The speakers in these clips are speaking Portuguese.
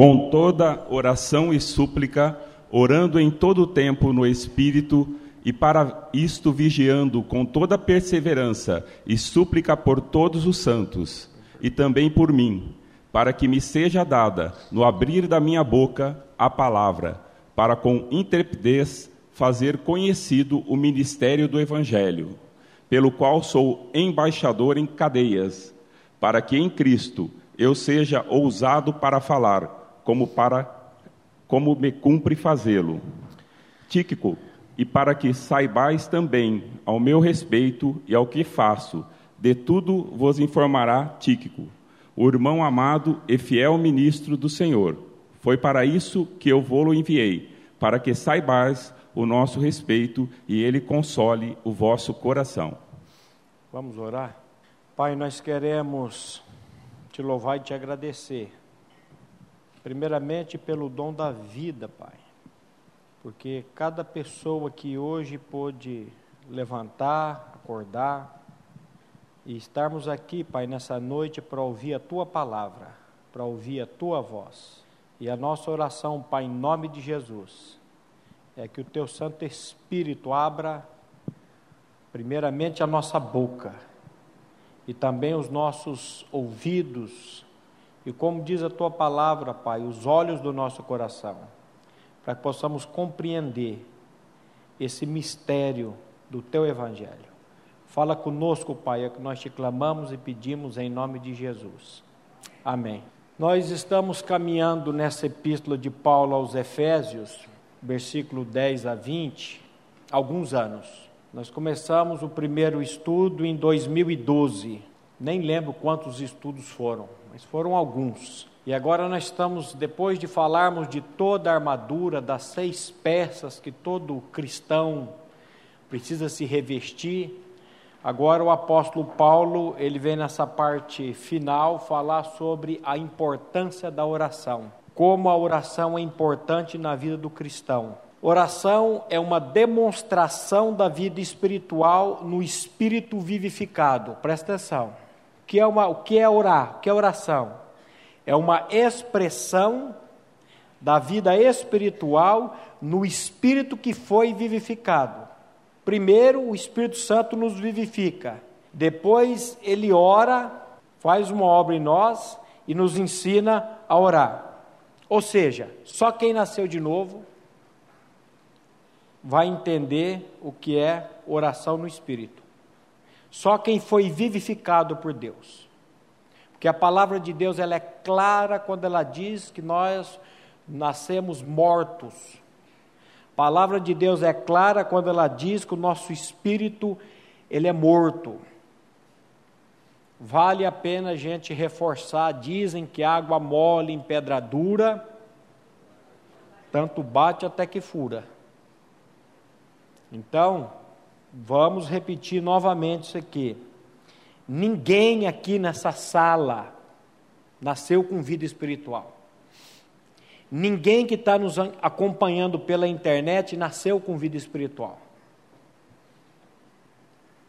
com toda oração e súplica, orando em todo o tempo no Espírito, e para isto vigiando com toda perseverança e súplica por todos os santos, e também por mim, para que me seja dada, no abrir da minha boca, a palavra, para com intrepidez fazer conhecido o ministério do Evangelho, pelo qual sou embaixador em cadeias, para que em Cristo eu seja ousado para falar como para como me cumpre fazê-lo. Tíquico, e para que saibais também ao meu respeito e ao que faço, de tudo vos informará Tíquico, o irmão amado e fiel ministro do Senhor. Foi para isso que eu vou-lo enviei, para que saibais o nosso respeito e ele console o vosso coração. Vamos orar? Pai, nós queremos te louvar e te agradecer Primeiramente pelo dom da vida, Pai. Porque cada pessoa que hoje pôde levantar, acordar e estarmos aqui, Pai, nessa noite para ouvir a tua palavra, para ouvir a tua voz. E a nossa oração, Pai, em nome de Jesus, é que o teu Santo Espírito abra primeiramente a nossa boca e também os nossos ouvidos e como diz a tua palavra, Pai, os olhos do nosso coração, para que possamos compreender esse mistério do teu evangelho. Fala conosco, Pai, é que nós te clamamos e pedimos em nome de Jesus. Amém. Nós estamos caminhando nessa epístola de Paulo aos Efésios, versículo 10 a 20, alguns anos. Nós começamos o primeiro estudo em 2012. Nem lembro quantos estudos foram mas foram alguns. E agora nós estamos, depois de falarmos de toda a armadura, das seis peças que todo cristão precisa se revestir, agora o apóstolo Paulo, ele vem nessa parte final falar sobre a importância da oração. Como a oração é importante na vida do cristão. Oração é uma demonstração da vida espiritual no espírito vivificado. Presta atenção que é uma, o que é orar? O que é oração? É uma expressão da vida espiritual no espírito que foi vivificado. Primeiro, o Espírito Santo nos vivifica. Depois, ele ora, faz uma obra em nós e nos ensina a orar. Ou seja, só quem nasceu de novo vai entender o que é oração no espírito. Só quem foi vivificado por Deus. Porque a palavra de Deus ela é clara quando ela diz que nós nascemos mortos. A palavra de Deus é clara quando ela diz que o nosso espírito ele é morto. Vale a pena a gente reforçar, dizem que água mole em pedra dura, tanto bate até que fura. Então, Vamos repetir novamente isso aqui. Ninguém aqui nessa sala nasceu com vida espiritual. Ninguém que está nos acompanhando pela internet nasceu com vida espiritual.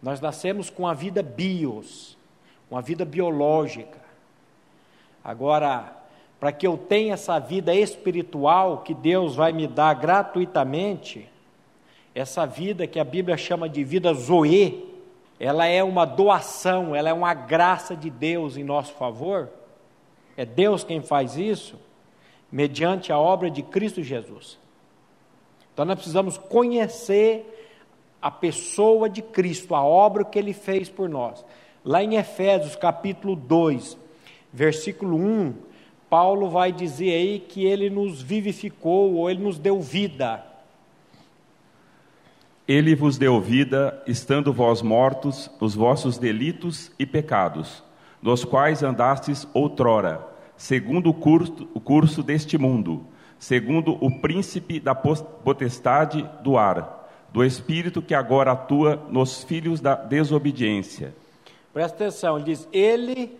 Nós nascemos com a vida bios, uma vida biológica. Agora, para que eu tenha essa vida espiritual que Deus vai me dar gratuitamente, essa vida que a Bíblia chama de vida zoe, ela é uma doação, ela é uma graça de Deus em nosso favor. É Deus quem faz isso, mediante a obra de Cristo Jesus. Então nós precisamos conhecer a pessoa de Cristo, a obra que ele fez por nós. Lá em Efésios capítulo 2, versículo 1, Paulo vai dizer aí que ele nos vivificou, ou ele nos deu vida. Ele vos deu vida, estando vós mortos, os vossos delitos e pecados, nos quais andastes outrora, segundo o curso, o curso deste mundo, segundo o príncipe da potestade do ar, do espírito que agora atua nos filhos da desobediência. Presta atenção, ele diz: Ele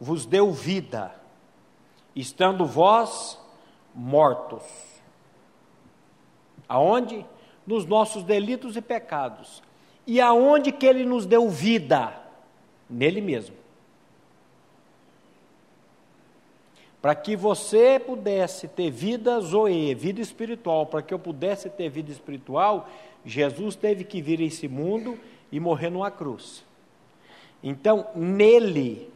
vos deu vida, estando vós mortos. Aonde? Nos nossos delitos e pecados. E aonde que ele nos deu vida? Nele mesmo. Para que você pudesse ter vida zoe, vida espiritual, para que eu pudesse ter vida espiritual, Jesus teve que vir a esse mundo e morrer numa cruz. Então, nele,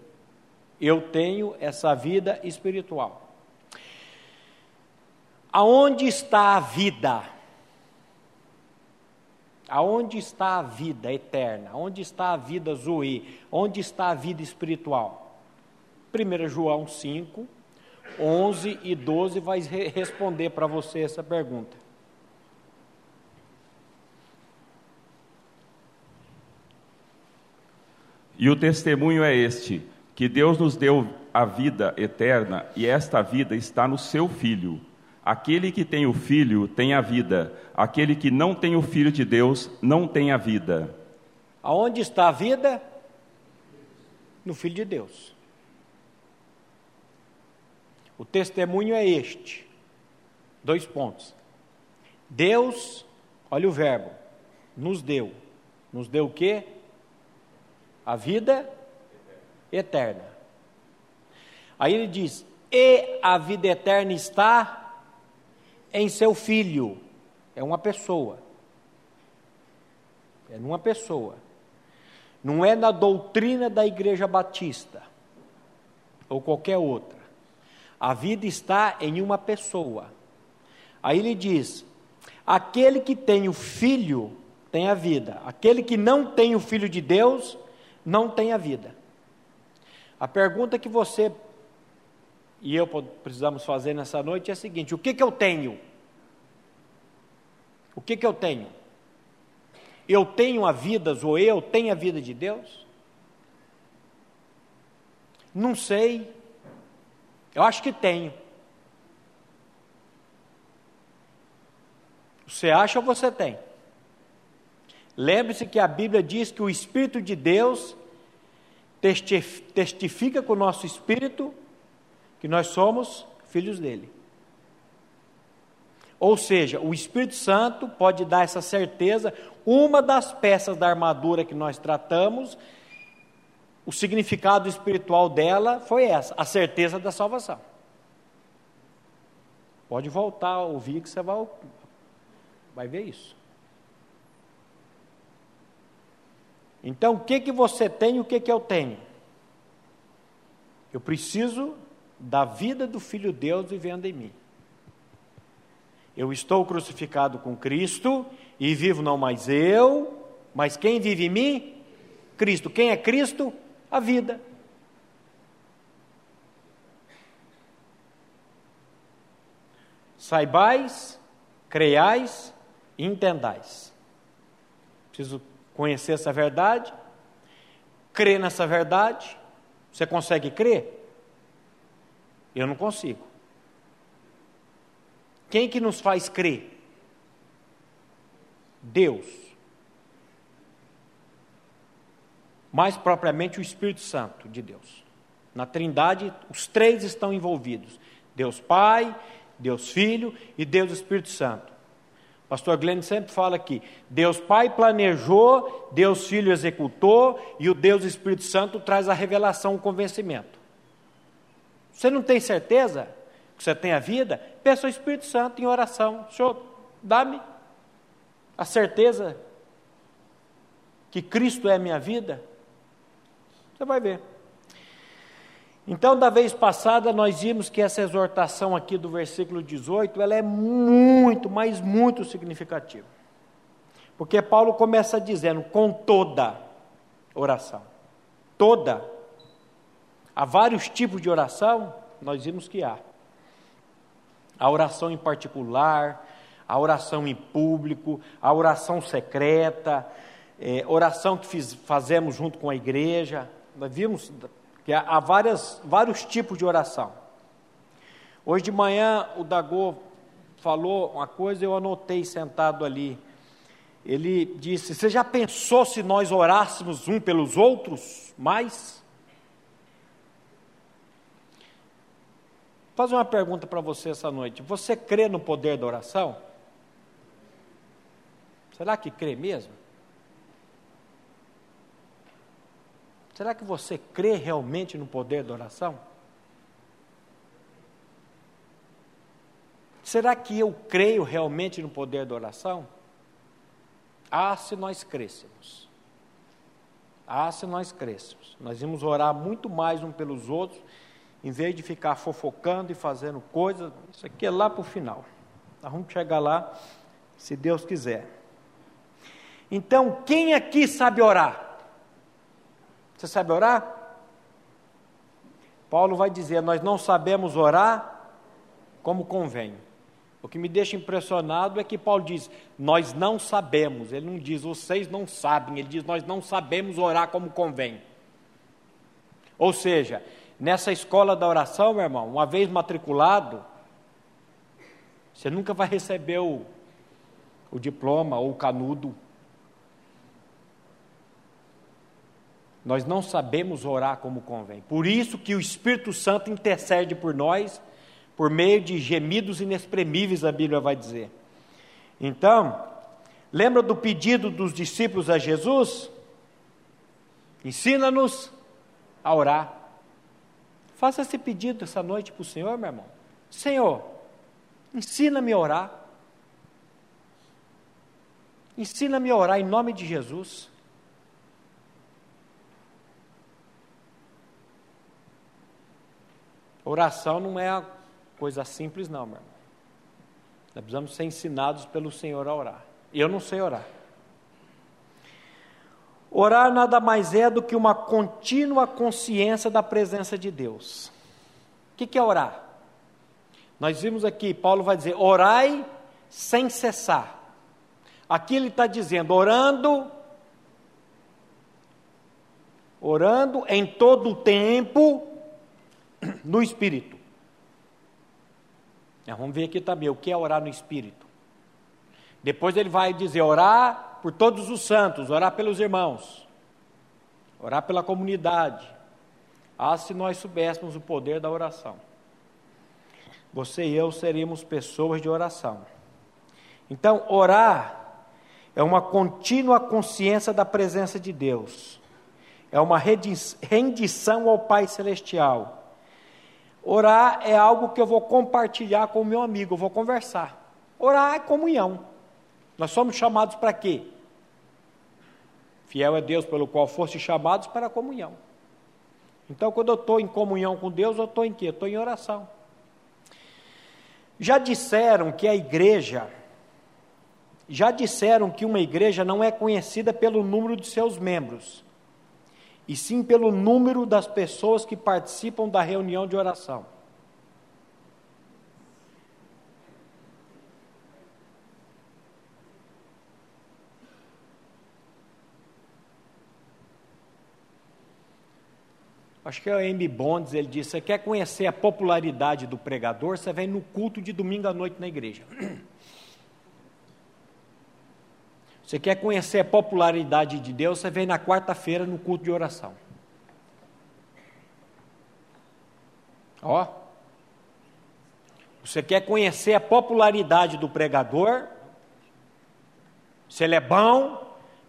eu tenho essa vida espiritual. Aonde está a vida? Aonde está a vida eterna? Onde está a vida zoe? Onde está a vida espiritual? 1 João 5, 11 e 12 vai responder para você essa pergunta. E o testemunho é este: que Deus nos deu a vida eterna e esta vida está no seu Filho. Aquele que tem o Filho tem a vida, aquele que não tem o Filho de Deus não tem a vida. Aonde está a vida? No Filho de Deus. O testemunho é este. Dois pontos. Deus, olha o verbo, nos deu. Nos deu o quê? A vida eterna. Aí ele diz: "E a vida eterna está em seu filho". É uma pessoa. É numa pessoa. Não é na doutrina da Igreja Batista ou qualquer outra. A vida está em uma pessoa. Aí ele diz: aquele que tem o filho tem a vida, aquele que não tem o filho de Deus não tem a vida. A pergunta que você e eu precisamos fazer nessa noite é a seguinte: o que, que eu tenho? O que, que eu tenho? Eu tenho a vida, ou eu tenho a vida de Deus? Não sei, eu acho que tenho. Você acha ou você tem? Lembre-se que a Bíblia diz que o Espírito de Deus testifica com o nosso espírito que nós somos filhos dele. Ou seja, o Espírito Santo pode dar essa certeza. Uma das peças da armadura que nós tratamos o significado espiritual dela foi essa, a certeza da salvação. Pode voltar a ouvir que você vai, vai ver isso. Então, o que, que você tem e o que, que eu tenho? Eu preciso da vida do Filho Deus vivendo em mim. Eu estou crucificado com Cristo e vivo não mais eu, mas quem vive em mim? Cristo. Quem é Cristo? a vida. Saibais, creiais e entendais. Preciso conhecer essa verdade, crer nessa verdade. Você consegue crer? Eu não consigo. Quem que nos faz crer? Deus. mais propriamente o Espírito Santo de Deus. Na Trindade, os três estão envolvidos: Deus Pai, Deus Filho e Deus Espírito Santo. O pastor Glenn sempre fala que Deus Pai planejou, Deus Filho executou e o Deus Espírito Santo traz a revelação, o convencimento. Você não tem certeza que você tem a vida? Peça ao Espírito Santo em oração. Senhor, dá-me a certeza que Cristo é a minha vida. Você vai ver. Então, da vez passada, nós vimos que essa exortação aqui do versículo 18, ela é muito, mas muito significativa. Porque Paulo começa dizendo, com toda oração. Toda. Há vários tipos de oração, nós vimos que há. A oração em particular, a oração em público, a oração secreta, é, oração que fiz, fazemos junto com a igreja, nós vimos que há várias, vários tipos de oração. Hoje de manhã o Dagô falou uma coisa, eu anotei sentado ali. Ele disse: Você já pensou se nós orássemos um pelos outros mais? Fazer uma pergunta para você essa noite. Você crê no poder da oração? Será que crê mesmo? Será que você crê realmente no poder da oração? Será que eu creio realmente no poder da oração? Ah, se nós crescemos. Ah, se nós crescemos. Nós vamos orar muito mais um pelos outros, em vez de ficar fofocando e fazendo coisas. Isso aqui é lá para o final. Nós vamos chegar lá, se Deus quiser. Então, quem aqui sabe orar? Você sabe orar? Paulo vai dizer: Nós não sabemos orar como convém. O que me deixa impressionado é que Paulo diz: Nós não sabemos. Ele não diz, vocês não sabem. Ele diz, Nós não sabemos orar como convém. Ou seja, nessa escola da oração, meu irmão, uma vez matriculado, você nunca vai receber o, o diploma ou o canudo. Nós não sabemos orar como convém. Por isso que o Espírito Santo intercede por nós por meio de gemidos inexprimíveis, a Bíblia vai dizer. Então, lembra do pedido dos discípulos a Jesus? Ensina-nos a orar. Faça esse pedido essa noite para o Senhor, meu irmão. Senhor, ensina-me a orar. Ensina-me a orar em nome de Jesus. Oração não é coisa simples, não, meu irmão. Nós precisamos ser ensinados pelo Senhor a orar. Eu não sei orar. Orar nada mais é do que uma contínua consciência da presença de Deus. O que é orar? Nós vimos aqui, Paulo vai dizer: orai sem cessar. Aqui ele está dizendo, orando, orando em todo o tempo no Espírito. Vamos ver aqui também o que é orar no Espírito. Depois ele vai dizer: orar por todos os santos, orar pelos irmãos, orar pela comunidade. Ah, se nós soubéssemos o poder da oração. Você e eu seríamos pessoas de oração. Então, orar é uma contínua consciência da presença de Deus, é uma rendição ao Pai Celestial Orar é algo que eu vou compartilhar com o meu amigo, eu vou conversar. Orar é comunhão. Nós somos chamados para quê? Fiel é Deus pelo qual foste chamados para a comunhão. Então, quando eu estou em comunhão com Deus, eu estou em quê? Estou em oração. Já disseram que a igreja, já disseram que uma igreja não é conhecida pelo número de seus membros, e sim pelo número das pessoas que participam da reunião de oração. Acho que é o M. Bonds, ele disse: você quer conhecer a popularidade do pregador, você vem no culto de domingo à noite na igreja. Você quer conhecer a popularidade de Deus, você vem na quarta-feira no culto de oração. Ó. Você quer conhecer a popularidade do pregador, se ele é bom,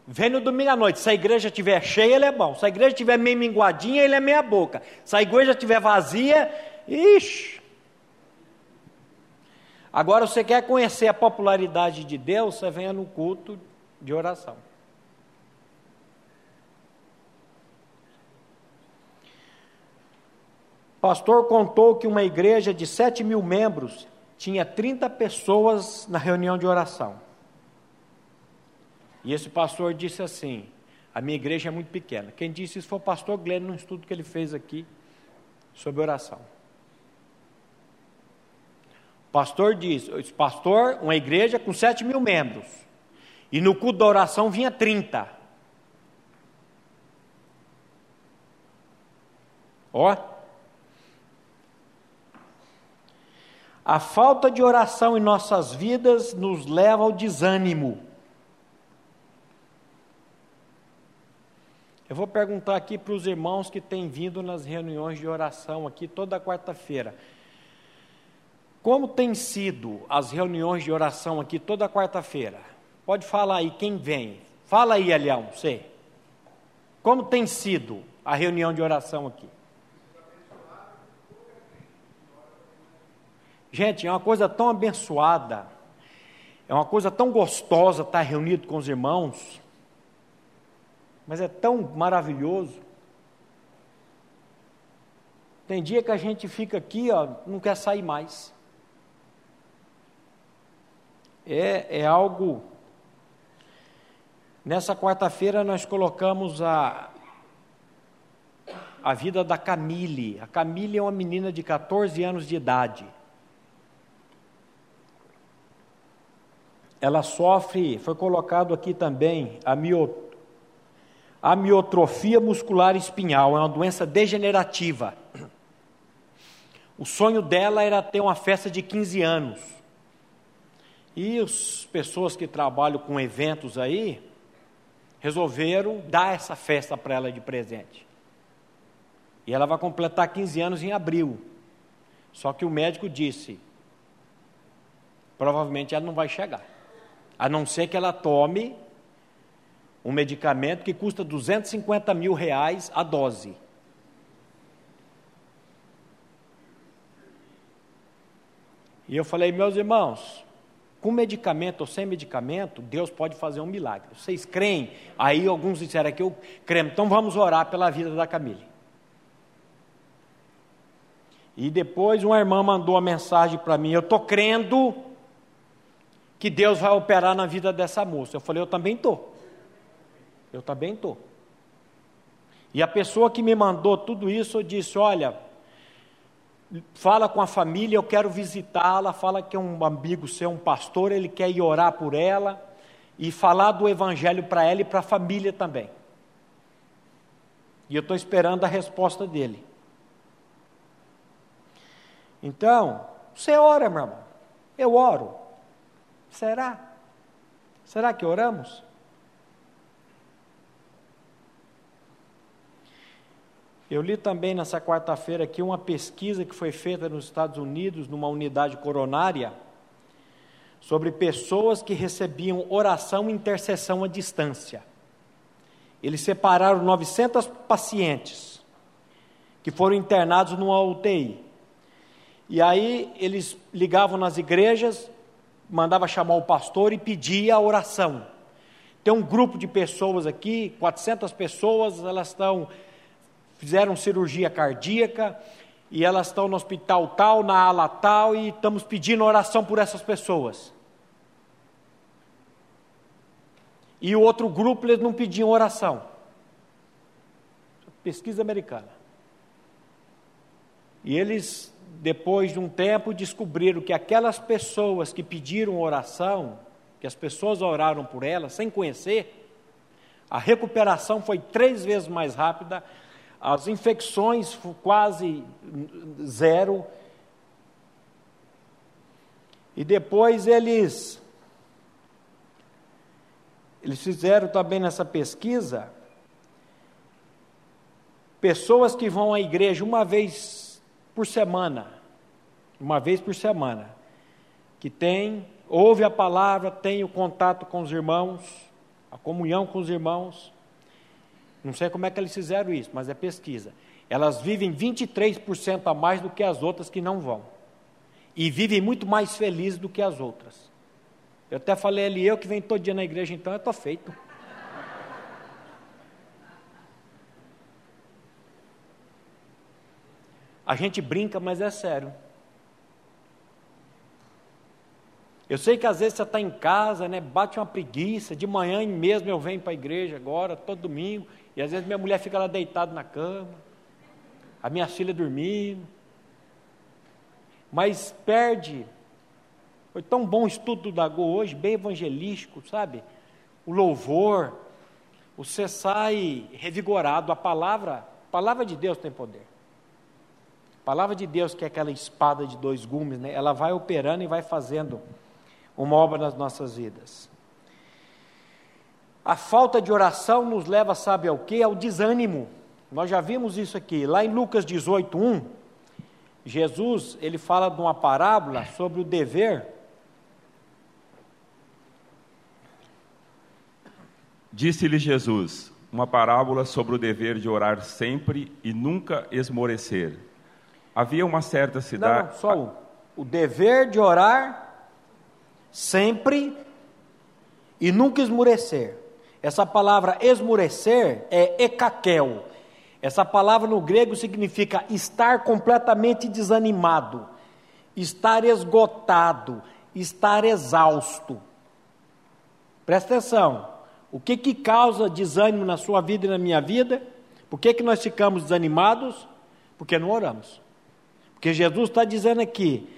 vem no domingo à noite. Se a igreja estiver cheia, ele é bom. Se a igreja estiver meio minguadinha, ele é meia boca. Se a igreja estiver vazia, ixi. Agora, você quer conhecer a popularidade de Deus, você venha no culto de oração. pastor contou que uma igreja de 7 mil membros tinha 30 pessoas na reunião de oração. E esse pastor disse assim: A minha igreja é muito pequena. Quem disse isso foi o pastor Glenn, num estudo que ele fez aqui sobre oração. O pastor disse: Pastor, uma igreja com 7 mil membros. E no culto da oração vinha 30. Ó. A falta de oração em nossas vidas nos leva ao desânimo. Eu vou perguntar aqui para os irmãos que têm vindo nas reuniões de oração aqui toda quarta-feira. Como tem sido as reuniões de oração aqui toda quarta-feira? Pode falar aí quem vem. Fala aí, Alião, você. Como tem sido a reunião de oração aqui? Gente, é uma coisa tão abençoada, é uma coisa tão gostosa estar reunido com os irmãos, mas é tão maravilhoso. Tem dia que a gente fica aqui, ó, não quer sair mais. É, é algo. Nessa quarta-feira nós colocamos a, a vida da Camille. A Camille é uma menina de 14 anos de idade. Ela sofre, foi colocado aqui também, a, mio, a miotrofia muscular espinhal, é uma doença degenerativa. O sonho dela era ter uma festa de 15 anos. E as pessoas que trabalham com eventos aí resolveram dar essa festa para ela de presente. E ela vai completar 15 anos em abril. Só que o médico disse: provavelmente ela não vai chegar. A não ser que ela tome um medicamento que custa 250 mil reais a dose. E eu falei, meus irmãos, com medicamento ou sem medicamento, Deus pode fazer um milagre. Vocês creem? Aí alguns disseram que eu creio. Então vamos orar pela vida da Camille. E depois uma irmã mandou uma mensagem para mim: Eu estou crendo que Deus vai operar na vida dessa moça. Eu falei: Eu também estou. Eu também estou. E a pessoa que me mandou tudo isso disse: Olha, fala com a família, eu quero visitá-la, fala que é um amigo seu, um pastor, ele quer ir orar por ela e falar do evangelho para ela e para a família também. E eu estou esperando a resposta dele. Então, você ora, meu irmão. Eu oro. Será? Será que oramos? Eu li também nessa quarta-feira aqui uma pesquisa que foi feita nos Estados Unidos, numa unidade coronária, sobre pessoas que recebiam oração e intercessão à distância. Eles separaram 900 pacientes que foram internados numa UTI. E aí eles ligavam nas igrejas, mandava chamar o pastor e pedia a oração. Tem um grupo de pessoas aqui, 400 pessoas, elas estão fizeram cirurgia cardíaca e elas estão no hospital tal, na ala tal e estamos pedindo oração por essas pessoas. E o outro grupo eles não pediam oração. Pesquisa americana. E eles depois de um tempo, descobriram que aquelas pessoas que pediram oração, que as pessoas oraram por elas sem conhecer, a recuperação foi três vezes mais rápida, as infecções quase zero. E depois eles eles fizeram também nessa pesquisa pessoas que vão à igreja uma vez por semana, uma vez por semana, que tem, ouve a palavra, tem o contato com os irmãos, a comunhão com os irmãos. Não sei como é que eles fizeram isso, mas é pesquisa. Elas vivem 23% a mais do que as outras que não vão. E vivem muito mais felizes do que as outras. Eu até falei ali, eu que venho todo dia na igreja, então eu estou feito. A gente brinca, mas é sério. Eu sei que às vezes você está em casa, né, bate uma preguiça, de manhã mesmo eu venho para a igreja agora, todo domingo, e às vezes minha mulher fica lá deitada na cama, a minha filha dormindo, mas perde. Foi tão bom o estudo do Dagô hoje, bem evangelístico, sabe? O louvor, você sai revigorado, a palavra, a palavra de Deus tem poder palavra de Deus, que é aquela espada de dois gumes, né, ela vai operando e vai fazendo uma obra nas nossas vidas. A falta de oração nos leva, sabe ao que? Ao desânimo. Nós já vimos isso aqui. Lá em Lucas 18, 1, Jesus, ele fala de uma parábola sobre o dever. Disse-lhe Jesus, uma parábola sobre o dever de orar sempre e nunca esmorecer Havia uma certa cidade. Não, só um. o dever de orar sempre e nunca esmurecer. Essa palavra esmurecer é ekakel. Essa palavra no grego significa estar completamente desanimado, estar esgotado, estar exausto. Presta atenção. O que que causa desânimo na sua vida e na minha vida? Por que que nós ficamos desanimados? Porque não oramos. Porque Jesus está dizendo aqui,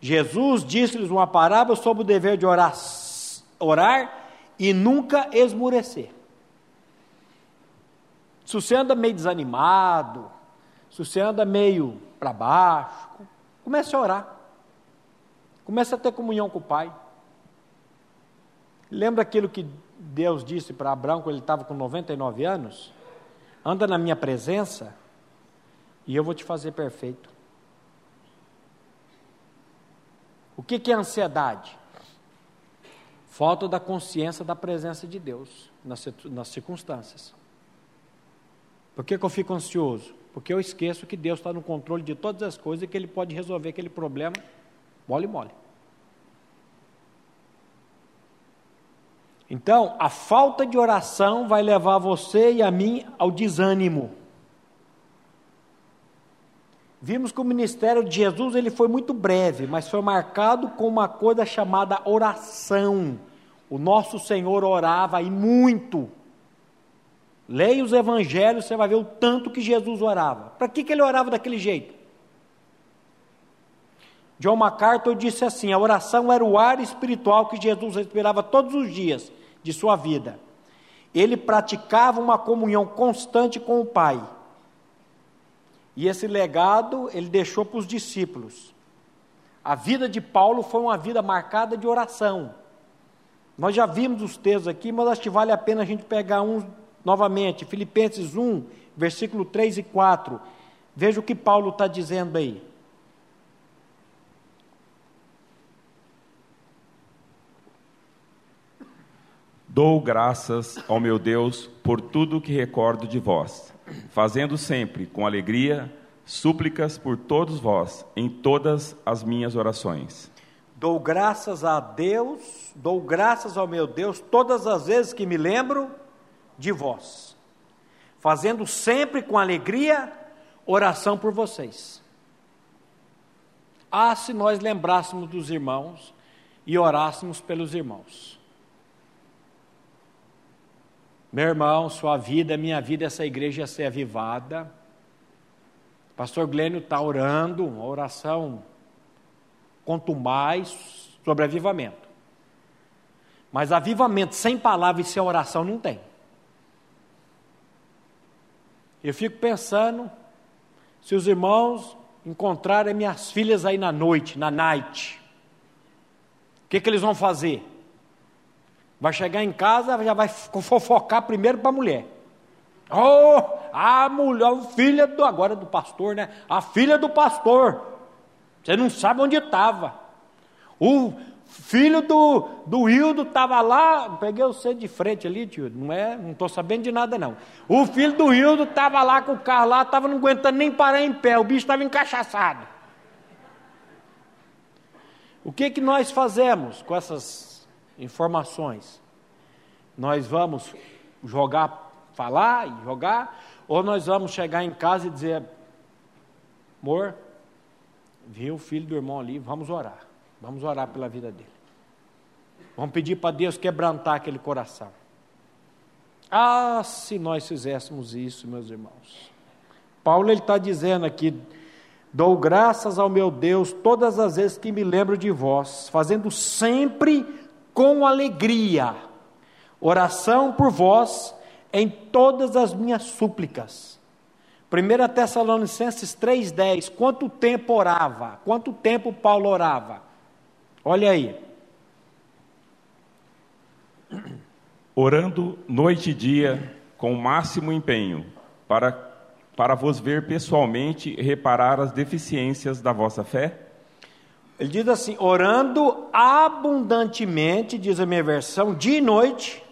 Jesus disse-lhes uma parábola sobre o dever de orar, orar e nunca esmurecer. Se você anda meio desanimado, se você anda meio para baixo, comece a orar. Comece a ter comunhão com o Pai. Lembra aquilo que Deus disse para Abraão quando ele estava com 99 anos? Anda na minha presença e eu vou te fazer perfeito. O que, que é ansiedade? Falta da consciência da presença de Deus nas, nas circunstâncias. Por que, que eu fico ansioso? Porque eu esqueço que Deus está no controle de todas as coisas e que Ele pode resolver aquele problema mole mole. Então, a falta de oração vai levar você e a mim ao desânimo. Vimos que o ministério de Jesus ele foi muito breve, mas foi marcado com uma coisa chamada oração. O nosso Senhor orava e muito. Leia os evangelhos, você vai ver o tanto que Jesus orava. Para que, que ele orava daquele jeito? John MacArthur disse assim: a oração era o ar espiritual que Jesus respirava todos os dias de sua vida. Ele praticava uma comunhão constante com o Pai. E esse legado ele deixou para os discípulos. A vida de Paulo foi uma vida marcada de oração. Nós já vimos os textos aqui, mas acho que vale a pena a gente pegar um novamente. Filipenses 1, versículo 3 e 4. Veja o que Paulo está dizendo aí. Dou graças ao meu Deus por tudo que recordo de vós fazendo sempre com alegria súplicas por todos vós em todas as minhas orações. Dou graças a Deus, dou graças ao meu Deus todas as vezes que me lembro de vós, fazendo sempre com alegria oração por vocês. Ah, se nós lembrássemos dos irmãos e orássemos pelos irmãos. Meu irmão, sua vida, minha vida, essa igreja ser avivada. Pastor Glênio está orando, uma oração quanto mais sobre avivamento. Mas avivamento sem palavra e sem oração não tem. Eu fico pensando se os irmãos encontrarem minhas filhas aí na noite, na night, o que, que eles vão fazer? Vai chegar em casa, já vai fofocar primeiro para a mulher. Oh, a mulher, filha do, agora do pastor, né? A filha do pastor. Você não sabe onde estava. O filho do, do Hildo estava lá, peguei você de frente ali, tio, não é, não estou sabendo de nada não. O filho do Hildo estava lá com o carro lá, estava não aguentando nem parar em pé, o bicho estava encaixaçado. O que que nós fazemos com essas informações. Nós vamos jogar, falar e jogar, ou nós vamos chegar em casa e dizer: amor, viu o filho do irmão ali, vamos orar, vamos orar pela vida dele. Vamos pedir para Deus quebrantar aquele coração. Ah, se nós fizéssemos isso, meus irmãos. Paulo ele está dizendo aqui: dou graças ao meu Deus todas as vezes que me lembro de vós, fazendo sempre com alegria, oração por vós em todas as minhas súplicas. 1 Tessalonicenses 3,10, quanto tempo orava? Quanto tempo Paulo orava? Olha aí. Orando noite e dia com o máximo empenho, para, para vos ver pessoalmente reparar as deficiências da vossa fé ele diz assim: orando abundantemente, diz a minha versão, dia e noite,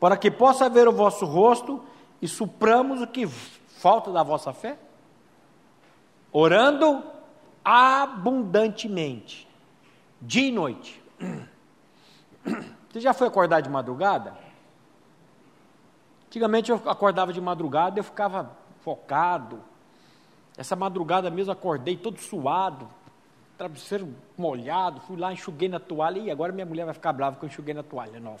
para que possa ver o vosso rosto e supramos o que falta da vossa fé. Orando abundantemente, dia e noite. Você já foi acordar de madrugada? Antigamente eu acordava de madrugada, eu ficava focado. Essa madrugada mesmo acordei todo suado, travesseiro molhado, fui lá, enxuguei na toalha, e agora minha mulher vai ficar brava que eu enxuguei na toalha nova.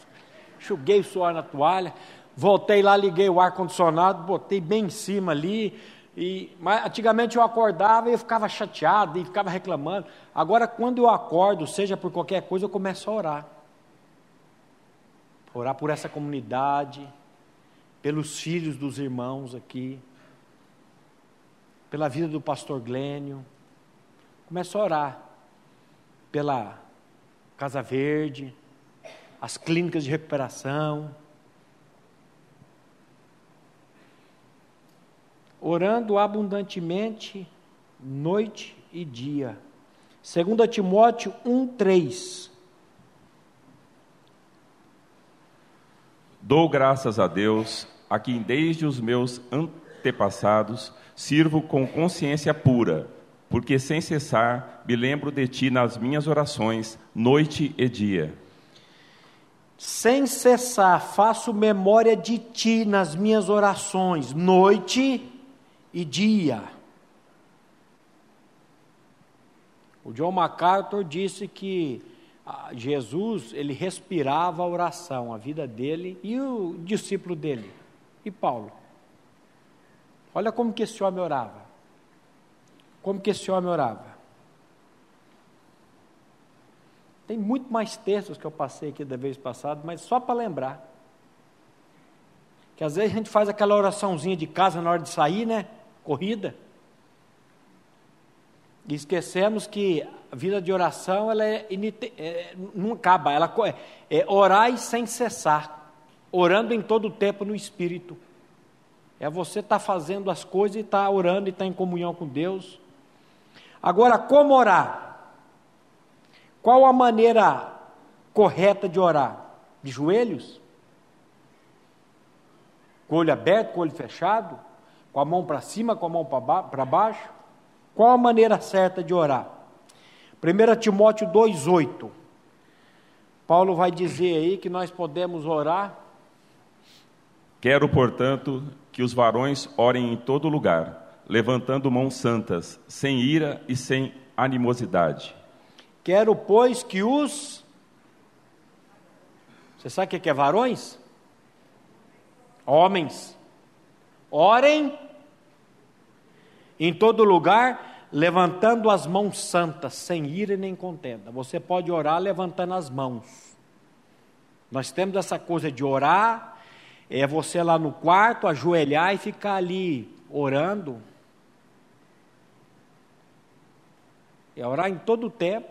Enxuguei o suor na toalha, voltei lá, liguei o ar-condicionado, botei bem em cima ali, e, mas antigamente eu acordava e eu ficava chateado e ficava reclamando. Agora, quando eu acordo, seja por qualquer coisa, eu começo a orar. Orar por essa comunidade, pelos filhos dos irmãos aqui, pela vida do pastor Glênio. Começo a orar pela Casa Verde, as clínicas de recuperação. Orando abundantemente, noite e dia. 2 Timóteo 1, 3. Dou graças a Deus a quem desde os meus antepassados sirvo com consciência pura, porque sem cessar me lembro de ti nas minhas orações, noite e dia. Sem cessar faço memória de ti nas minhas orações, noite e dia. O John MacArthur disse que Jesus, ele respirava a oração, a vida dele e o discípulo dele. E Paulo? Olha como que esse homem orava. Como que esse homem orava. Tem muito mais textos que eu passei aqui da vez passada, mas só para lembrar. Que às vezes a gente faz aquela oraçãozinha de casa na hora de sair, né? Corrida. E esquecemos que a vida de oração ela é, é não acaba, ela é, é orar sem cessar orando em todo o tempo no Espírito. É você estar tá fazendo as coisas e estar tá orando e estar tá em comunhão com Deus. Agora, como orar? Qual a maneira correta de orar? De joelhos? Com o olho aberto, com o olho fechado? Com a mão para cima, com a mão para baixo? Qual a maneira certa de orar? 1 Timóteo 2,8. Paulo vai dizer aí que nós podemos orar Quero, portanto, que os varões orem em todo lugar, levantando mãos santas, sem ira e sem animosidade. Quero, pois, que os. Você sabe o que é varões? Homens. Orem em todo lugar, levantando as mãos santas, sem ira nem contenda. Você pode orar levantando as mãos. Nós temos essa coisa de orar é você lá no quarto, ajoelhar e ficar ali orando. É orar em todo tempo,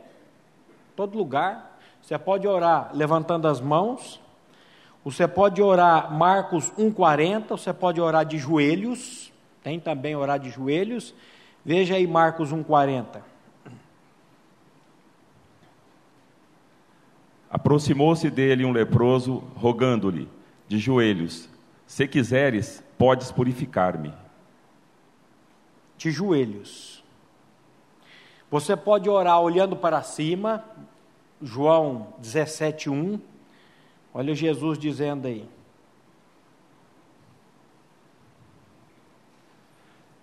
todo lugar. Você pode orar levantando as mãos. Você pode orar Marcos 1,40. Você pode orar de joelhos. Tem também orar de joelhos. Veja aí Marcos 1,40. Aproximou-se dele um leproso, rogando-lhe: de joelhos: Se quiseres, podes purificar-me. De joelhos. Você pode orar olhando para cima, João 17:1. Olha Jesus dizendo aí.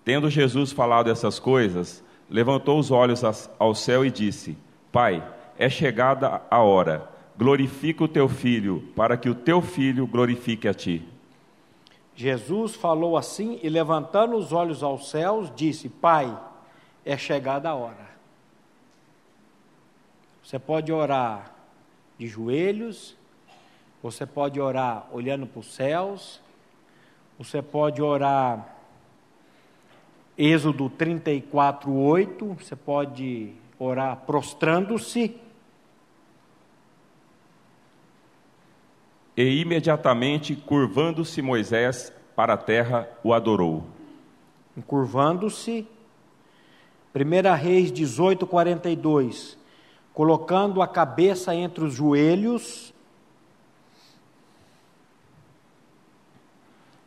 Tendo Jesus falado essas coisas, levantou os olhos ao céu e disse: Pai, é chegada a hora glorifica o teu filho, para que o teu filho glorifique a ti. Jesus falou assim e, levantando os olhos aos céus, disse: Pai, é chegada a hora. Você pode orar de joelhos, você pode orar olhando para os céus, você pode orar Êxodo 34, 8, você pode orar prostrando-se. E imediatamente, curvando-se Moisés para a terra, o adorou. Curvando-se, 1 Reis 18, 42, colocando a cabeça entre os joelhos.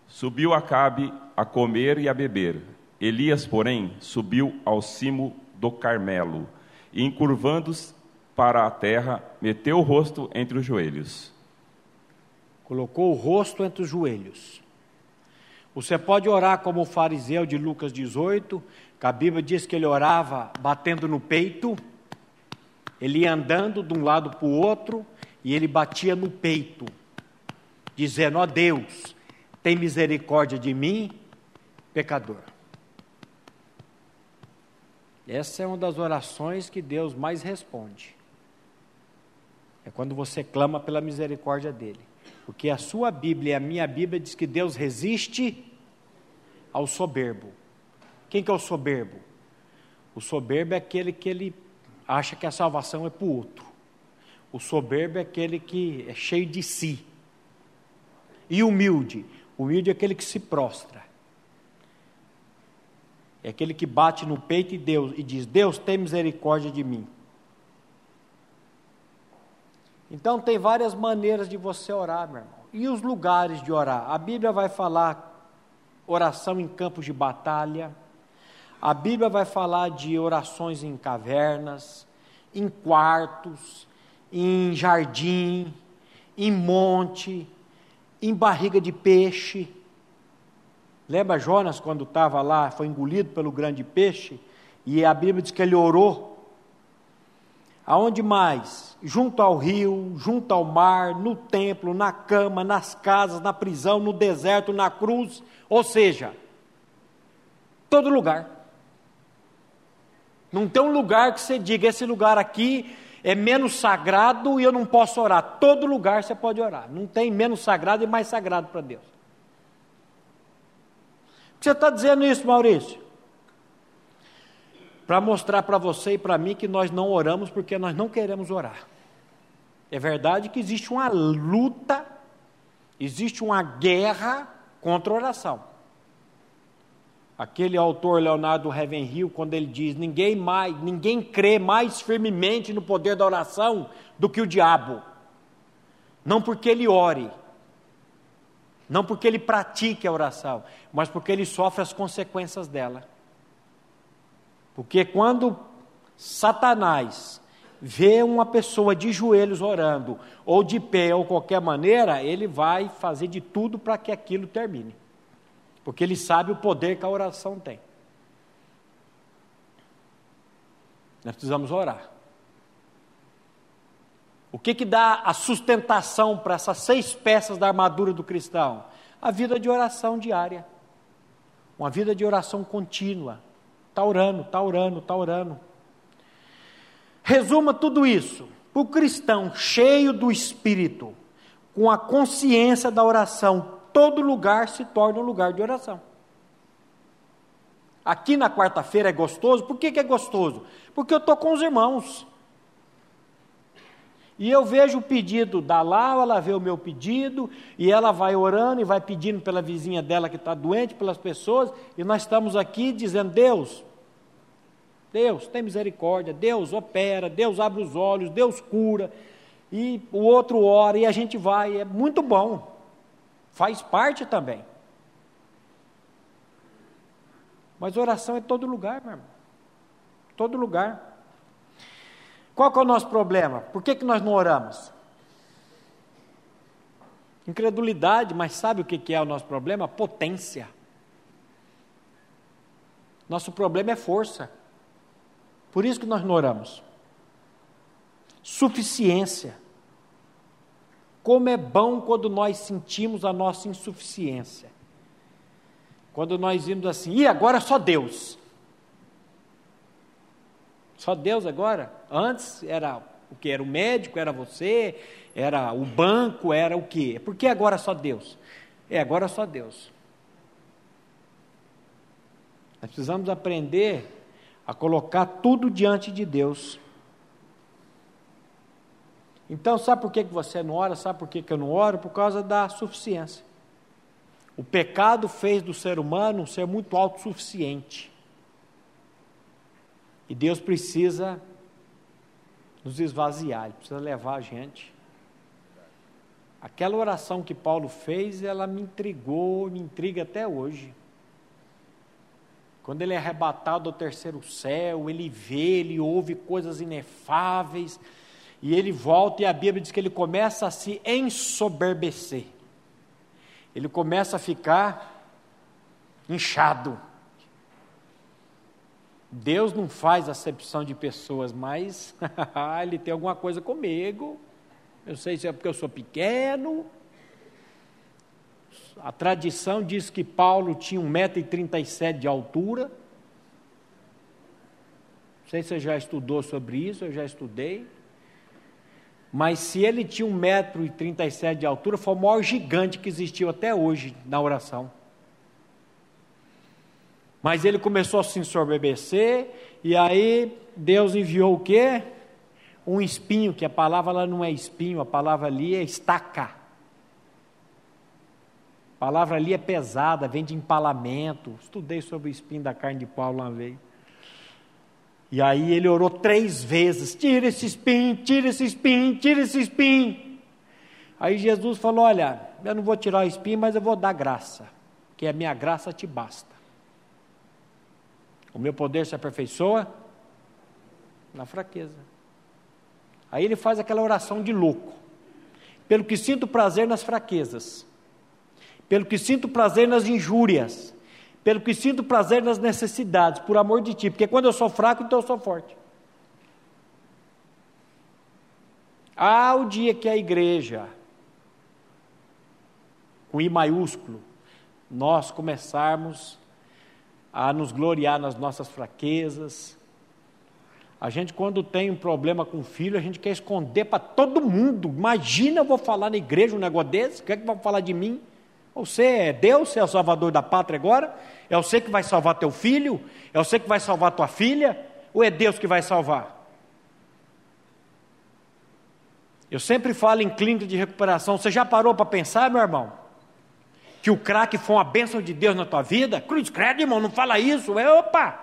Subiu Acabe a comer e a beber. Elias, porém, subiu ao cimo do Carmelo, e encurvando-se para a terra, meteu o rosto entre os joelhos. Colocou o rosto entre os joelhos. Você pode orar como o fariseu de Lucas 18, que a Bíblia diz que ele orava batendo no peito, ele ia andando de um lado para o outro e ele batia no peito, dizendo: Ó oh Deus, tem misericórdia de mim, pecador. Essa é uma das orações que Deus mais responde. É quando você clama pela misericórdia dele. Porque a sua Bíblia e a minha Bíblia diz que Deus resiste ao soberbo. Quem que é o soberbo? O soberbo é aquele que ele acha que a salvação é para o outro. O soberbo é aquele que é cheio de si. E humilde? Humilde é aquele que se prostra. É aquele que bate no peito de Deus e diz: Deus tem misericórdia de mim. Então tem várias maneiras de você orar, meu irmão. E os lugares de orar? A Bíblia vai falar oração em campos de batalha. A Bíblia vai falar de orações em cavernas, em quartos, em jardim, em monte, em barriga de peixe. Lembra Jonas quando estava lá, foi engolido pelo grande peixe? E a Bíblia diz que ele orou Aonde mais? Junto ao rio, junto ao mar, no templo, na cama, nas casas, na prisão, no deserto, na cruz, ou seja, todo lugar. Não tem um lugar que você diga, esse lugar aqui é menos sagrado e eu não posso orar. Todo lugar você pode orar. Não tem menos sagrado e mais sagrado para Deus. Por que você está dizendo isso, Maurício? para mostrar para você e para mim que nós não oramos porque nós não queremos orar. É verdade que existe uma luta, existe uma guerra contra a oração. Aquele autor Leonardo Ravenhill, quando ele diz: ninguém mais, ninguém crê mais firmemente no poder da oração do que o diabo. Não porque ele ore, não porque ele pratique a oração, mas porque ele sofre as consequências dela. Porque quando Satanás vê uma pessoa de joelhos orando, ou de pé, ou qualquer maneira, ele vai fazer de tudo para que aquilo termine. Porque ele sabe o poder que a oração tem. Nós precisamos orar. O que, que dá a sustentação para essas seis peças da armadura do cristão? A vida de oração diária. Uma vida de oração contínua. Está orando, está orando, está orando. Resuma tudo isso. O cristão cheio do Espírito, com a consciência da oração, todo lugar se torna um lugar de oração. Aqui na quarta-feira é gostoso, por que, que é gostoso? Porque eu estou com os irmãos. E eu vejo o pedido da Lau, ela vê o meu pedido, e ela vai orando e vai pedindo pela vizinha dela que está doente, pelas pessoas, e nós estamos aqui dizendo: Deus, Deus tem misericórdia, Deus opera, Deus abre os olhos, Deus cura, e o outro ora, e a gente vai, é muito bom, faz parte também. Mas oração é todo lugar, meu irmão, todo lugar. Qual que é o nosso problema? Por que, que nós não oramos? Incredulidade, mas sabe o que, que é o nosso problema? Potência. Nosso problema é força. Por isso que nós não oramos. Suficiência. Como é bom quando nós sentimos a nossa insuficiência. Quando nós vimos assim, e agora só Deus. Só Deus agora? Antes era o que? Era o médico, era você, era o banco, era o que? Por que agora só Deus? É, agora só Deus. Nós precisamos aprender a colocar tudo diante de Deus. Então, sabe por que você não ora? Sabe por que eu não oro? Por causa da suficiência. O pecado fez do ser humano um ser muito autossuficiente. E Deus precisa nos esvaziar, Ele precisa levar a gente. Aquela oração que Paulo fez, ela me intrigou, me intriga até hoje. Quando ele é arrebatado ao terceiro céu, ele vê, ele ouve coisas inefáveis, e ele volta, e a Bíblia diz que ele começa a se ensoberbecer. Ele começa a ficar inchado. Deus não faz acepção de pessoas, mas ele tem alguma coisa comigo. Eu sei se é porque eu sou pequeno, a tradição diz que Paulo tinha 1,37m de altura. Não sei se você já estudou sobre isso, eu já estudei. Mas se ele tinha 1,37m de altura, foi o maior gigante que existiu até hoje na oração. Mas ele começou a se ensorbebecer, e aí Deus enviou o quê? Um espinho, que a palavra lá não é espinho, a palavra ali é estaca. A palavra ali é pesada, vem de empalamento. Estudei sobre o espinho da carne de Paulo uma vez. E aí ele orou três vezes: tira esse espinho, tira esse espinho, tira esse espinho. Aí Jesus falou: Olha, eu não vou tirar o espinho, mas eu vou dar graça, que a minha graça te basta. O meu poder se aperfeiçoa na fraqueza. Aí ele faz aquela oração de louco. Pelo que sinto prazer nas fraquezas pelo que sinto prazer nas injúrias, pelo que sinto prazer nas necessidades, por amor de ti, porque quando eu sou fraco, então eu sou forte. Há o dia que a igreja, com I maiúsculo, nós começarmos a nos gloriar nas nossas fraquezas. A gente, quando tem um problema com o filho, a gente quer esconder para todo mundo. Imagina eu vou falar na igreja um negócio desse, o que é que vão falar de mim? Você é Deus, é o salvador da pátria agora? É você que vai salvar teu filho? É você que vai salvar tua filha? Ou é Deus que vai salvar? Eu sempre falo em clínica de recuperação. Você já parou para pensar, meu irmão? Que o crack foi uma bênção de Deus na tua vida? Cruz, credo, irmão, não fala isso. É, opa!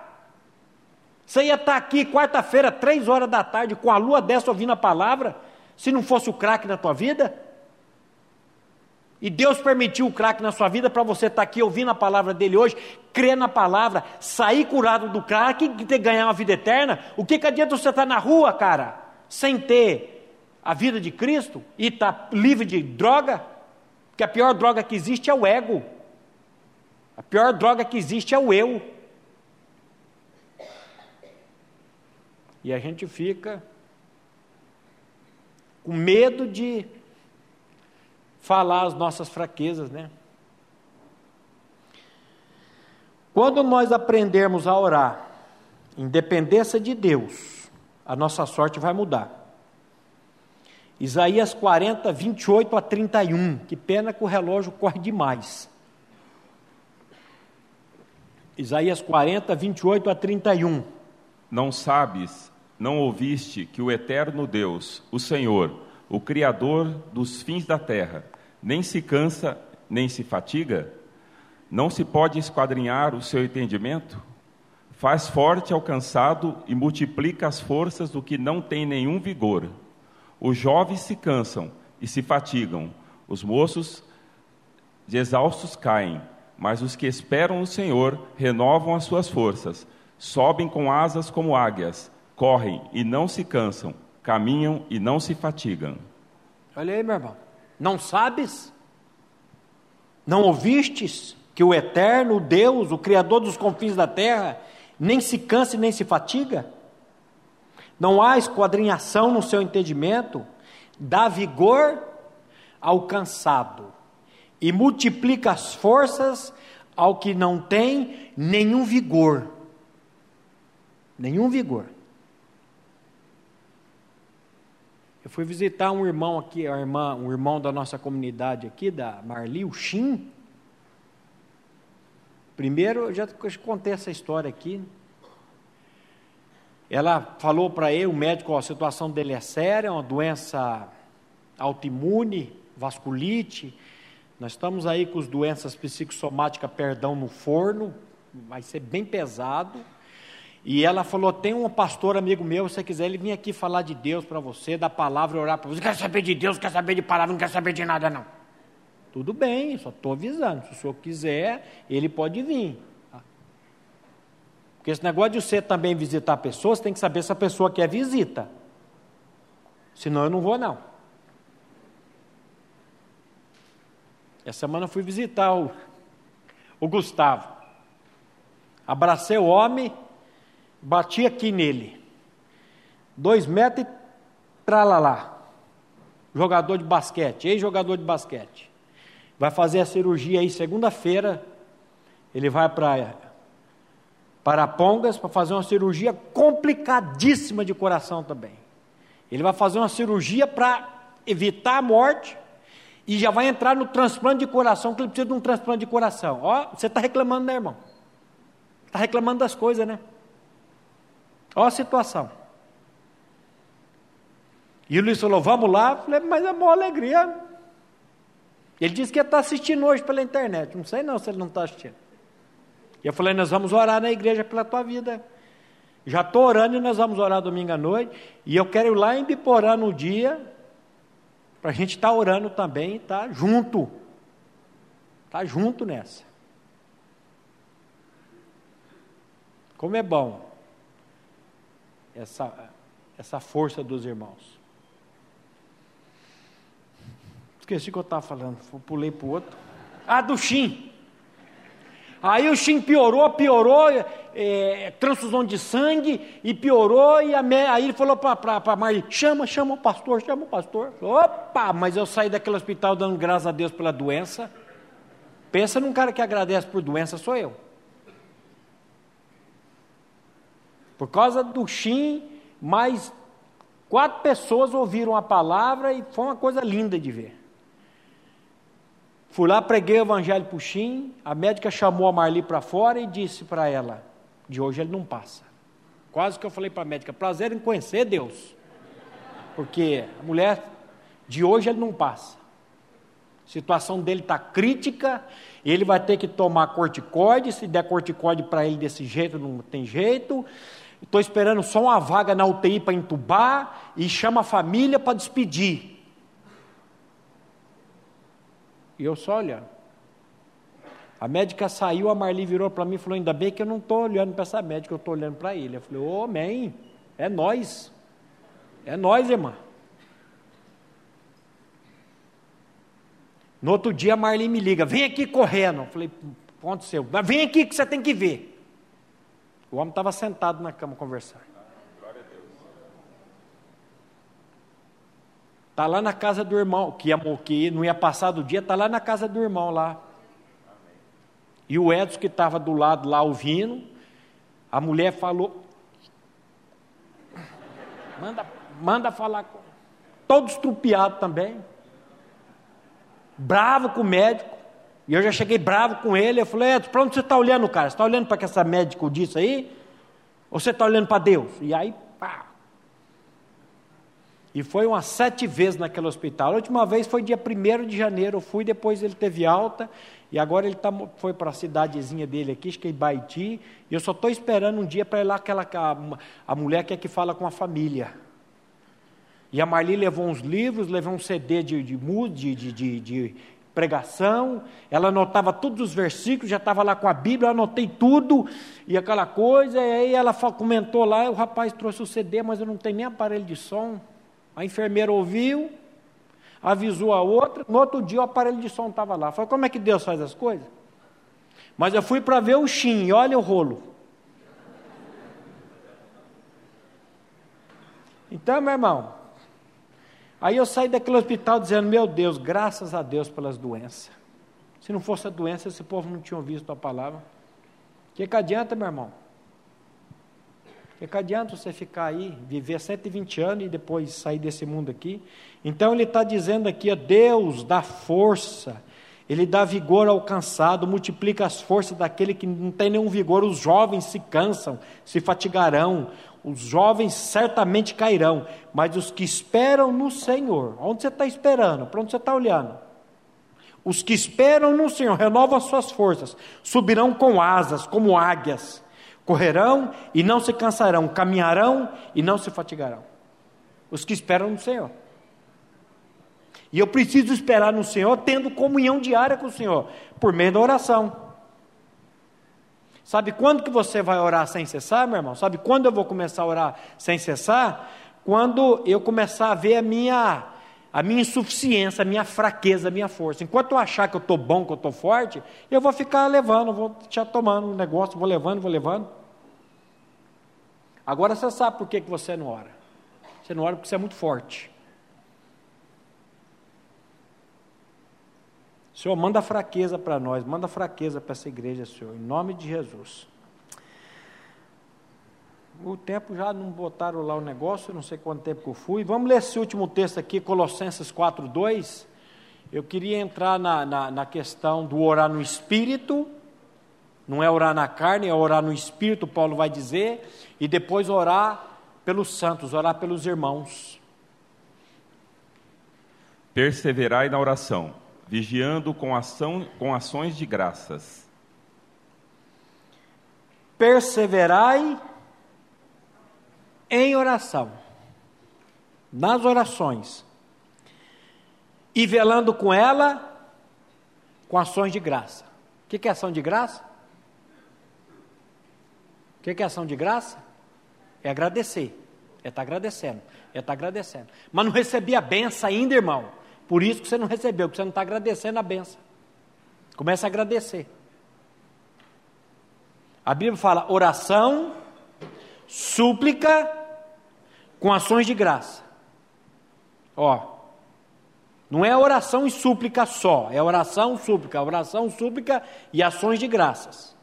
Você ia estar aqui quarta-feira, três horas da tarde, com a lua dessa ouvindo a palavra, se não fosse o crack na tua vida? E Deus permitiu o crack na sua vida para você estar tá aqui ouvindo a palavra dele hoje, crer na palavra, sair curado do crack e ganhar uma vida eterna. O que, que adianta você estar tá na rua, cara, sem ter a vida de Cristo e estar tá livre de droga? Porque a pior droga que existe é o ego. A pior droga que existe é o eu. E a gente fica com medo de falar as nossas fraquezas, né? Quando nós aprendermos a orar em dependência de Deus, a nossa sorte vai mudar. Isaías 40, 28 a 31. Que pena que o relógio corre demais. Isaías 40, 28 a 31. Não sabes, não ouviste que o eterno Deus, o Senhor, o Criador dos fins da terra, nem se cansa, nem se fatiga? Não se pode esquadrinhar o seu entendimento? Faz forte ao cansado e multiplica as forças do que não tem nenhum vigor. Os jovens se cansam e se fatigam, os moços de exaustos caem, mas os que esperam no Senhor renovam as suas forças, sobem com asas como águias, correm e não se cansam, caminham e não se fatigam. Olha aí, meu irmão. Não sabes? Não ouvistes que o eterno Deus, o Criador dos confins da terra, nem se cansa e nem se fatiga? Não há esquadrinhação no seu entendimento? Dá vigor ao cansado e multiplica as forças ao que não tem nenhum vigor. Nenhum vigor. Eu fui visitar um irmão aqui, a irmã, um irmão da nossa comunidade aqui, da Marli, o Shin. Primeiro, eu já contei essa história aqui. Ela falou para ele, o médico, a situação dele é séria, é uma doença autoimune, vasculite. Nós estamos aí com as doenças psicossomáticas, perdão, no forno, vai ser bem pesado. E ela falou: tem um pastor amigo meu, se você quiser, ele vir aqui falar de Deus para você, da palavra, orar para você. Quer saber de Deus, quer saber de palavra, não quer saber de nada, não. Tudo bem, só estou avisando. Se o senhor quiser, ele pode vir. Porque esse negócio de você também visitar pessoas, tem que saber se a pessoa quer visita. Senão eu não vou, não. Essa semana eu fui visitar o, o Gustavo. Abracei o homem, bati aqui nele. Dois metros e tralalá. Jogador de basquete, ex-jogador de basquete. Vai fazer a cirurgia aí segunda-feira. Ele vai para para Pongas para fazer uma cirurgia complicadíssima de coração também. Ele vai fazer uma cirurgia para evitar a morte e já vai entrar no transplante de coração, que ele precisa de um transplante de coração. Ó, você está reclamando, né, irmão? Está reclamando das coisas, né? Ó a situação. E o Luiz falou, vamos lá. Eu falei, mas é boa alegria. Ele disse que ia estar assistindo hoje pela internet. Não sei não se ele não está assistindo. E eu falei, nós vamos orar na igreja pela tua vida. Já estou orando e nós vamos orar domingo à noite. E eu quero ir lá em Biporã no dia, para a gente estar tá orando também, tá junto. Tá junto nessa. Como é bom essa, essa força dos irmãos. Esqueci o que eu estava falando, pulei para o outro. Ah, do Shin. Aí o Shin piorou, piorou, é, transfusão de sangue, e piorou, e a, aí ele falou para a mãe, chama, chama o pastor, chama o pastor. Opa, mas eu saí daquele hospital dando graças a Deus pela doença. Pensa num cara que agradece por doença, sou eu. Por causa do Shin, mais quatro pessoas ouviram a palavra e foi uma coisa linda de ver. Fui lá, preguei o evangelho para o Shin, a médica chamou a Marli para fora e disse para ela: de hoje ele não passa. Quase que eu falei para a médica: prazer em conhecer Deus. Porque a mulher, de hoje ele não passa. A situação dele está crítica, ele vai ter que tomar corticoide, se der corticoide para ele desse jeito, não tem jeito. Estou esperando só uma vaga na UTI para entubar e chama a família para despedir. E eu só olhando. A médica saiu, a Marli virou para mim e falou: Ainda bem que eu não estou olhando para essa médica, eu estou olhando para ele. Eu falei: Ô, oh, amém, é nós. É nós, irmã. No outro dia a Marli me liga: Vem aqui correndo. Eu falei: Aconteceu. Mas vem aqui que você tem que ver. O homem estava sentado na cama conversando. Está lá na casa do irmão, que, que não ia passar do dia, está lá na casa do irmão lá. E o Edson que estava do lado lá ouvindo, a mulher falou, manda, manda falar com, todo estrupiado também, bravo com o médico, e eu já cheguei bravo com ele, eu falei, Edson, para onde você está olhando, cara? Você está olhando para que essa médica disse aí? Ou você está olhando para Deus? E aí, pá, e foi umas sete vezes naquele hospital. A última vez foi dia 1 de janeiro, eu fui, depois ele teve alta, e agora ele tá, foi para a cidadezinha dele aqui, acho que é Ibaiti, e eu só estou esperando um dia para ir lá, aquela, a, a mulher que é que fala com a família. E a Marli levou uns livros, levou um CD de, de, de, de, de pregação, ela anotava todos os versículos, já estava lá com a Bíblia, eu anotei tudo, e aquela coisa, e aí ela comentou lá, o rapaz trouxe o CD, mas eu não tenho nem aparelho de som. A enfermeira ouviu, avisou a outra, no outro dia o aparelho de som estava lá. Falei, como é que Deus faz as coisas? Mas eu fui para ver o Shin, olha o rolo. Então, meu irmão, aí eu saí daquele hospital dizendo, meu Deus, graças a Deus pelas doenças. Se não fosse a doença, esse povo não tinha ouvido a palavra. O que, que adianta, meu irmão? É que adianta você ficar aí, viver 120 anos e depois sair desse mundo aqui? Então ele está dizendo aqui, ó, Deus dá força, Ele dá vigor ao cansado, multiplica as forças daquele que não tem nenhum vigor. Os jovens se cansam, se fatigarão, os jovens certamente cairão, mas os que esperam no Senhor, onde você está esperando? Para onde você está olhando? Os que esperam no Senhor renovam as suas forças, subirão com asas, como águias Correrão e não se cansarão, caminharão e não se fatigarão. Os que esperam no Senhor. E eu preciso esperar no Senhor, tendo comunhão diária com o Senhor, por meio da oração. Sabe quando que você vai orar sem cessar, meu irmão? Sabe quando eu vou começar a orar sem cessar? Quando eu começar a ver a minha a minha insuficiência, a minha fraqueza, a minha força. Enquanto eu achar que eu estou bom, que eu estou forte, eu vou ficar levando, vou já tomando um negócio, vou levando, vou levando. Agora você sabe por que, que você não ora. Você não ora porque você é muito forte. Senhor, manda fraqueza para nós, manda fraqueza para essa igreja, Senhor, em nome de Jesus. O tempo já não botaram lá o negócio, não sei quanto tempo que eu fui. Vamos ler esse último texto aqui, Colossenses 4, 2. Eu queria entrar na, na, na questão do orar no espírito, não é orar na carne, é orar no espírito, Paulo vai dizer, e depois orar pelos santos, orar pelos irmãos. Perseverai na oração vigiando com, ação, com ações de graças. Perseverai em oração, nas orações, e velando com ela com ações de graça. O que é ação de graça? O que é ação de graça? É agradecer, é estar tá agradecendo, é estar tá agradecendo. Mas não recebi a benção ainda, irmão. Por isso que você não recebeu, porque você não está agradecendo a benção. Comece a agradecer. A Bíblia fala oração, súplica com ações de graça. Ó, não é oração e súplica só, é oração, súplica, oração, súplica e ações de graças.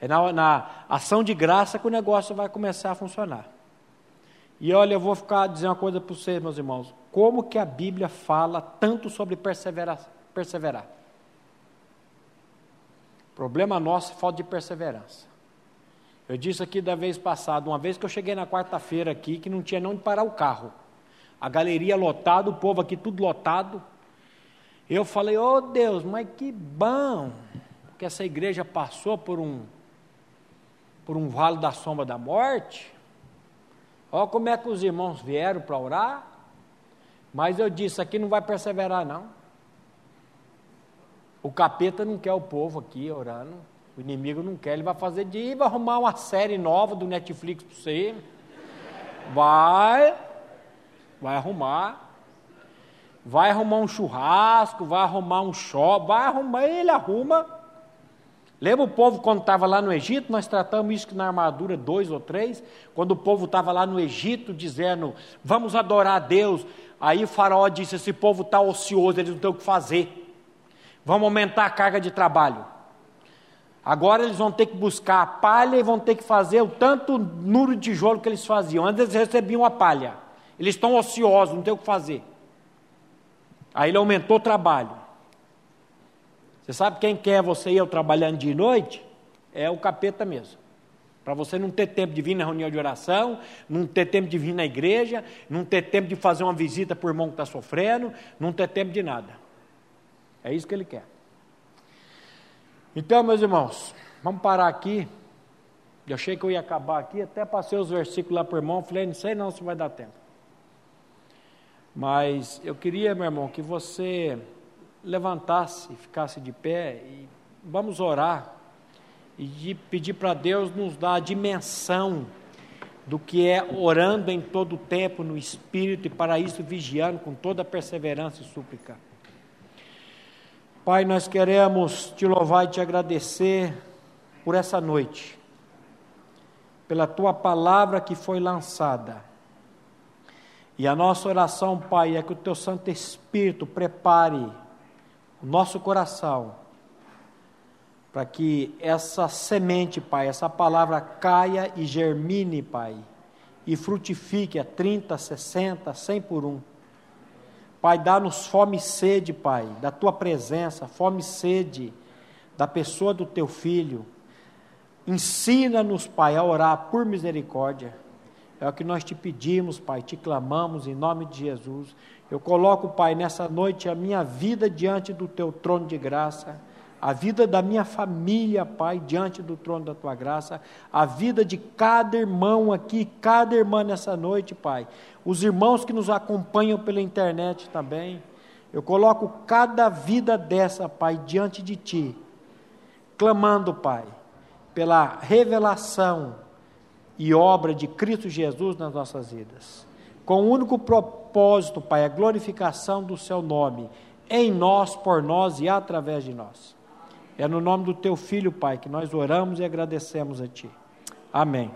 É na, na ação de graça que o negócio vai começar a funcionar. E olha, eu vou ficar dizendo uma coisa para vocês, meus irmãos. Como que a Bíblia fala tanto sobre perseverar? perseverar? Problema nosso, falta de perseverança. Eu disse aqui da vez passada, uma vez que eu cheguei na quarta-feira aqui, que não tinha nem onde parar o carro. A galeria lotada, o povo aqui tudo lotado. Eu falei, oh Deus, mas que bom que essa igreja passou por um, por um vale da sombra da morte. Olha como é que os irmãos vieram para orar. Mas eu disse: aqui não vai perseverar, não. O capeta não quer o povo aqui orando. O inimigo não quer. Ele vai fazer de ir, vai arrumar uma série nova do Netflix para você. Vai. Vai arrumar. Vai arrumar um churrasco, vai arrumar um show, vai arrumar, ele arruma. Lembra o povo quando estava lá no Egito? Nós tratamos isso na armadura 2 ou 3, quando o povo estava lá no Egito dizendo, vamos adorar a Deus. Aí o faraó disse, esse povo está ocioso, eles não têm o que fazer. Vamos aumentar a carga de trabalho. Agora eles vão ter que buscar a palha e vão ter que fazer o tanto muro de tijolo que eles faziam. Antes eles recebiam a palha. Eles estão ociosos, não tem o que fazer. Aí ele aumentou o trabalho. Você sabe quem quer você ir trabalhando de noite? É o capeta mesmo. Para você não ter tempo de vir na reunião de oração, não ter tempo de vir na igreja, não ter tempo de fazer uma visita o irmão que está sofrendo, não ter tempo de nada. É isso que ele quer. Então, meus irmãos, vamos parar aqui. Eu achei que eu ia acabar aqui, até passei os versículos lá para o irmão, falei, não sei não se vai dar tempo. Mas eu queria, meu irmão, que você levantasse, ficasse de pé e vamos orar e pedir para Deus nos dar a dimensão do que é orando em todo o tempo no Espírito e para isso vigiando com toda perseverança e súplica. Pai, nós queremos te louvar e te agradecer por essa noite, pela tua palavra que foi lançada. E a nossa oração, Pai, é que o teu Santo Espírito prepare o nosso coração, para que essa semente, Pai, essa palavra caia e germine, Pai, e frutifique a 30, 60, 100 por um. Pai, dá-nos fome e sede, Pai, da tua presença, fome e sede da pessoa do teu filho. Ensina-nos, Pai, a orar por misericórdia. É o que nós te pedimos, Pai, te clamamos em nome de Jesus. Eu coloco, Pai, nessa noite a minha vida diante do teu trono de graça, a vida da minha família, Pai, diante do trono da tua graça, a vida de cada irmão aqui, cada irmã nessa noite, Pai, os irmãos que nos acompanham pela internet também. Eu coloco cada vida dessa, Pai, diante de ti, clamando, Pai, pela revelação e obra de Cristo Jesus nas nossas vidas. Com o único propósito, Pai, a glorificação do Seu nome, em nós, por nós e através de nós. É no nome do Teu Filho, Pai, que nós oramos e agradecemos a Ti. Amém.